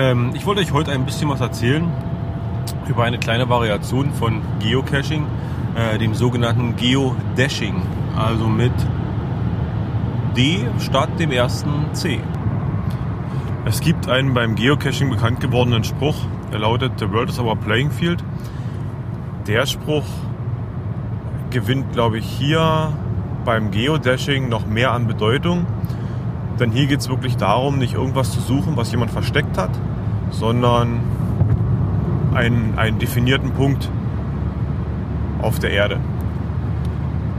Ähm, ich wollte euch heute ein bisschen was erzählen über eine kleine Variation von Geocaching, äh, dem sogenannten Geodashing, also mit D statt dem ersten C. Es gibt einen beim Geocaching bekannt gewordenen Spruch, der lautet The world is our playing field. Der Spruch gewinnt, glaube ich, hier beim Geodashing noch mehr an Bedeutung. Denn hier geht es wirklich darum, nicht irgendwas zu suchen, was jemand versteckt hat, sondern einen, einen definierten Punkt auf der Erde.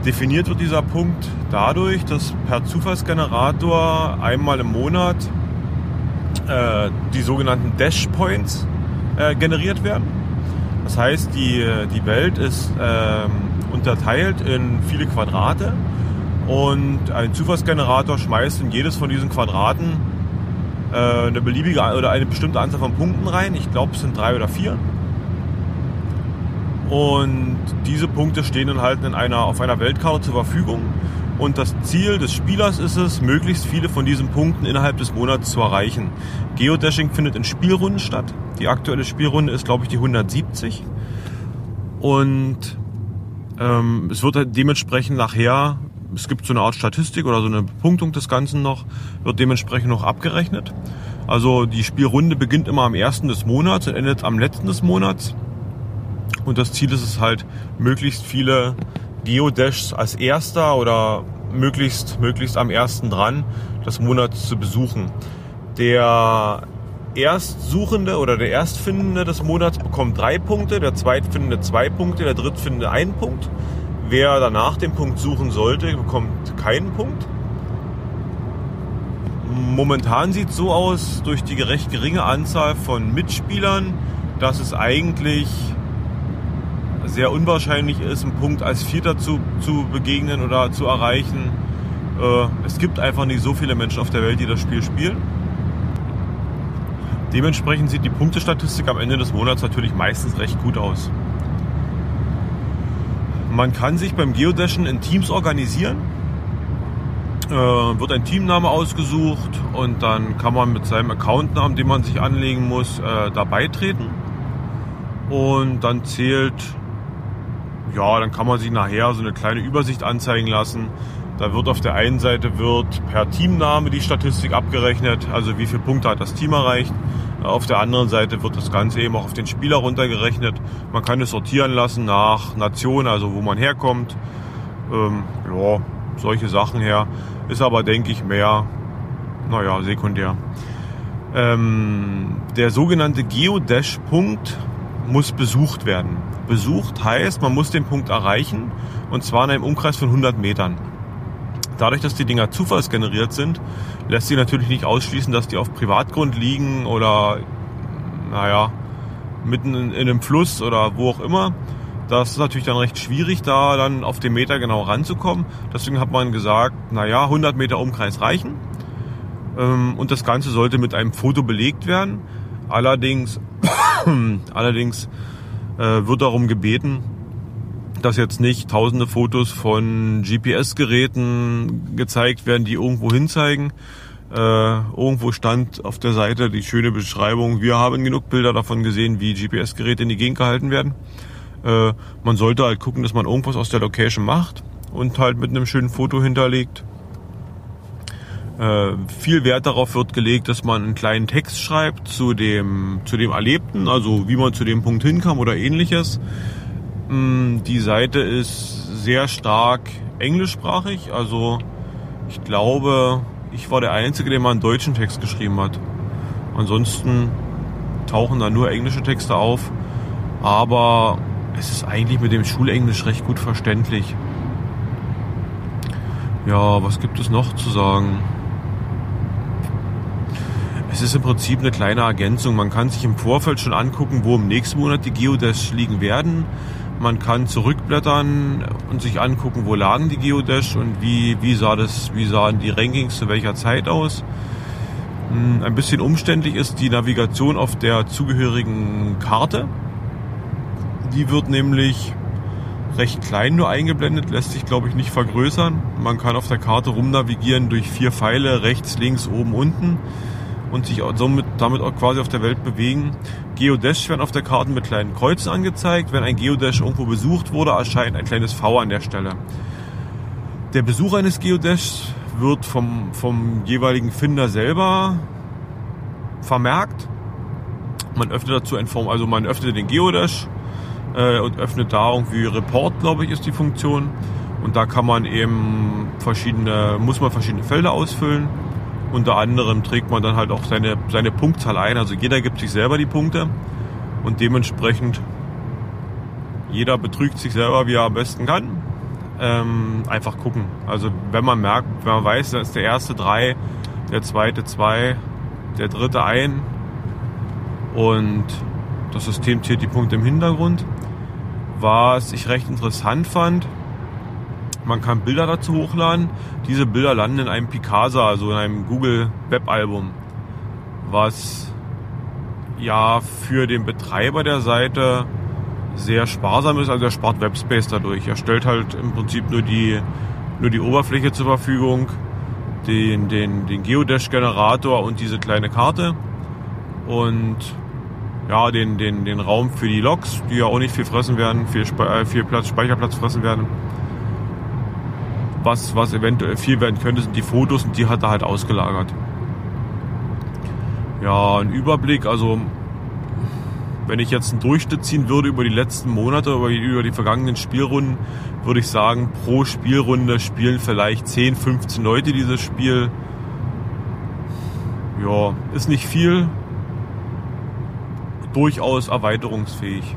Definiert wird dieser Punkt dadurch, dass per Zufallsgenerator einmal im Monat äh, die sogenannten Dash Points äh, generiert werden. Das heißt, die, die Welt ist äh, unterteilt in viele Quadrate und ein Zufallsgenerator schmeißt in jedes von diesen Quadraten eine beliebige oder eine bestimmte Anzahl von Punkten rein. Ich glaube, es sind drei oder vier. Und diese Punkte stehen dann halt in einer, auf einer Weltkarte zur Verfügung. Und das Ziel des Spielers ist es, möglichst viele von diesen Punkten innerhalb des Monats zu erreichen. Geodashing findet in Spielrunden statt. Die aktuelle Spielrunde ist, glaube ich, die 170. Und ähm, es wird halt dementsprechend nachher, es gibt so eine Art Statistik oder so eine Punktung des Ganzen noch, wird dementsprechend noch abgerechnet. Also die Spielrunde beginnt immer am ersten des Monats und endet am letzten des Monats. Und das Ziel ist es halt, möglichst viele Geodashs als erster oder möglichst, möglichst am ersten dran des Monats zu besuchen. Der Erstsuchende oder der Erstfindende des Monats bekommt drei Punkte, der Zweitfindende zwei Punkte, der Drittfindende einen Punkt. Wer danach den Punkt suchen sollte, bekommt keinen Punkt. Momentan sieht es so aus, durch die recht geringe Anzahl von Mitspielern, dass es eigentlich sehr unwahrscheinlich ist, einen Punkt als Vierter zu, zu begegnen oder zu erreichen. Äh, es gibt einfach nicht so viele Menschen auf der Welt, die das Spiel spielen. Dementsprechend sieht die Punktestatistik am Ende des Monats natürlich meistens recht gut aus. Man kann sich beim Geodashen in Teams organisieren. Äh, wird ein Teamname ausgesucht und dann kann man mit seinem Accountnamen, den man sich anlegen muss, äh, da beitreten. Und dann zählt ja, dann kann man sich nachher so eine kleine Übersicht anzeigen lassen. Da wird auf der einen Seite wird per Teamname die Statistik abgerechnet, also wie viele Punkte hat das Team erreicht. Auf der anderen Seite wird das Ganze eben auch auf den Spieler runtergerechnet. Man kann es sortieren lassen nach Nation, also wo man herkommt. Ähm, ja, solche Sachen her. Ist aber, denke ich, mehr, naja, sekundär. Ähm, der sogenannte Geodash-Punkt muss besucht werden. Besucht heißt, man muss den Punkt erreichen und zwar in einem Umkreis von 100 Metern. Dadurch, dass die Dinger zufallsgeneriert sind, lässt sich natürlich nicht ausschließen, dass die auf Privatgrund liegen oder, naja, mitten in, in einem Fluss oder wo auch immer. Das ist natürlich dann recht schwierig, da dann auf den Meter genau ranzukommen. Deswegen hat man gesagt, naja, 100 Meter Umkreis reichen. Ähm, und das Ganze sollte mit einem Foto belegt werden. Allerdings, allerdings äh, wird darum gebeten, dass jetzt nicht tausende Fotos von GPS-Geräten gezeigt werden, die irgendwo hinzeigen. Äh, irgendwo stand auf der Seite die schöne Beschreibung, wir haben genug Bilder davon gesehen, wie GPS-Geräte in die Gegend gehalten werden. Äh, man sollte halt gucken, dass man irgendwas aus der Location macht und halt mit einem schönen Foto hinterlegt. Äh, viel Wert darauf wird gelegt, dass man einen kleinen Text schreibt zu dem, zu dem Erlebten, also wie man zu dem Punkt hinkam oder ähnliches. Mm, die Seite ist sehr stark englischsprachig, also ich glaube, ich war der Einzige, der mal einen deutschen Text geschrieben hat. Ansonsten tauchen da nur englische Texte auf, aber es ist eigentlich mit dem Schulenglisch recht gut verständlich. Ja, was gibt es noch zu sagen? Es ist im Prinzip eine kleine Ergänzung. Man kann sich im Vorfeld schon angucken, wo im nächsten Monat die Geodash liegen werden. Man kann zurückblättern und sich angucken, wo lagen die Geodash und wie, wie, sah das, wie sahen die Rankings zu welcher Zeit aus. Hm, ein bisschen umständlich ist die Navigation auf der zugehörigen Karte. Die wird nämlich recht klein nur eingeblendet, lässt sich glaube ich nicht vergrößern. Man kann auf der Karte rumnavigieren durch vier Pfeile, rechts, links, oben, unten. Und sich somit, damit auch quasi auf der Welt bewegen. Geodash werden auf der Karte mit kleinen Kreuzen angezeigt. Wenn ein Geodash irgendwo besucht wurde, erscheint ein kleines V an der Stelle. Der Besuch eines Geodashs wird vom, vom jeweiligen Finder selber vermerkt. Man öffnet dazu ein Form, also man öffnet den Geodash äh, und öffnet da irgendwie Report, glaube ich, ist die Funktion. Und da kann man eben verschiedene, muss man verschiedene Felder ausfüllen. Unter anderem trägt man dann halt auch seine, seine Punktzahl ein. Also jeder gibt sich selber die Punkte und dementsprechend jeder betrügt sich selber, wie er am besten kann. Ähm, einfach gucken. Also wenn man merkt, wenn man weiß, da ist der erste drei, der zweite zwei, der dritte ein und das System zählt die Punkte im Hintergrund. Was ich recht interessant fand, man kann Bilder dazu hochladen. Diese Bilder landen in einem Picasa, also in einem Google Web-Album, was ja für den Betreiber der Seite sehr sparsam ist. Also er spart Webspace dadurch. Er stellt halt im Prinzip nur die, nur die Oberfläche zur Verfügung, den, den, den Geodash-Generator und diese kleine Karte und ja, den, den, den Raum für die Logs, die ja auch nicht viel fressen werden, viel, äh, viel Platz, Speicherplatz fressen werden was, was eventuell viel werden könnte, sind die Fotos und die hat er halt ausgelagert. Ja, ein Überblick, also wenn ich jetzt einen Durchschnitt ziehen würde über die letzten Monate, über die, über die vergangenen Spielrunden, würde ich sagen, pro Spielrunde spielen vielleicht 10, 15 Leute dieses Spiel. Ja, ist nicht viel, durchaus erweiterungsfähig.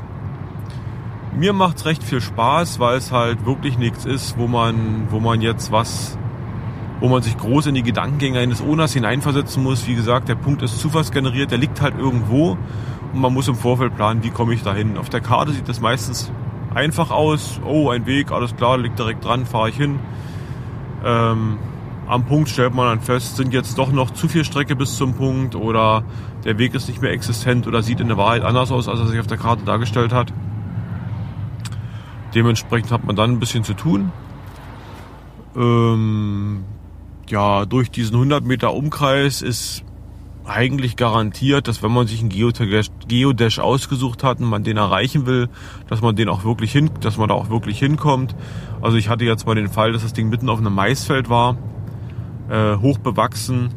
Mir macht's recht viel Spaß, weil es halt wirklich nichts ist, wo man, wo man jetzt was, wo man sich groß in die Gedankengänge eines Owners hineinversetzen muss. Wie gesagt, der Punkt ist zufallsgeneriert, der liegt halt irgendwo und man muss im Vorfeld planen, wie komme ich dahin. Auf der Karte sieht das meistens einfach aus. Oh, ein Weg, alles klar, liegt direkt dran, fahre ich hin. Ähm, am Punkt stellt man dann fest, sind jetzt doch noch zu viel Strecke bis zum Punkt oder der Weg ist nicht mehr existent oder sieht in der Wahrheit anders aus, als er sich auf der Karte dargestellt hat. Dementsprechend hat man dann ein bisschen zu tun. Ähm, ja, durch diesen 100 Meter Umkreis ist eigentlich garantiert, dass wenn man sich einen Geodash, Geodash ausgesucht hat und man den erreichen will, dass man den auch wirklich hin, dass man da auch wirklich hinkommt. Also ich hatte jetzt mal den Fall, dass das Ding mitten auf einem Maisfeld war, äh, hoch bewachsen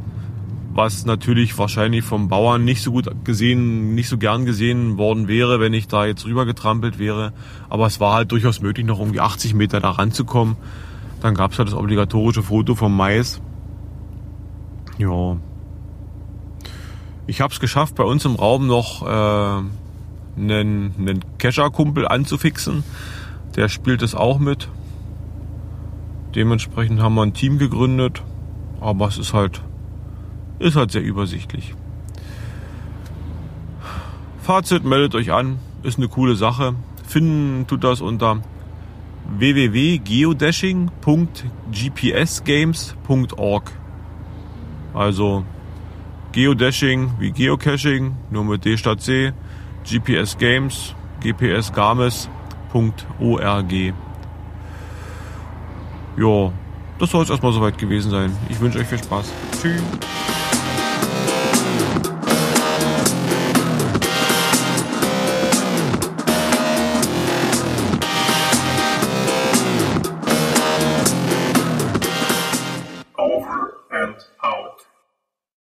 was natürlich wahrscheinlich vom Bauern nicht so gut gesehen, nicht so gern gesehen worden wäre, wenn ich da jetzt rüber getrampelt wäre. Aber es war halt durchaus möglich, noch um die 80 Meter da ranzukommen. Dann gab es halt das obligatorische Foto vom Mais. Ja. Ich habe es geschafft, bei uns im Raum noch äh, einen, einen Kescher-Kumpel anzufixen. Der spielt es auch mit. Dementsprechend haben wir ein Team gegründet. Aber es ist halt ist halt sehr übersichtlich. Fazit, meldet euch an, ist eine coole Sache. Finden tut das unter www.geodashing.gpsgames.org. Also Geodashing wie Geocaching, nur mit D statt C, GPS Games, GPS Games.org. Ja, das soll es erstmal soweit gewesen sein. Ich wünsche euch viel Spaß. Tschüss.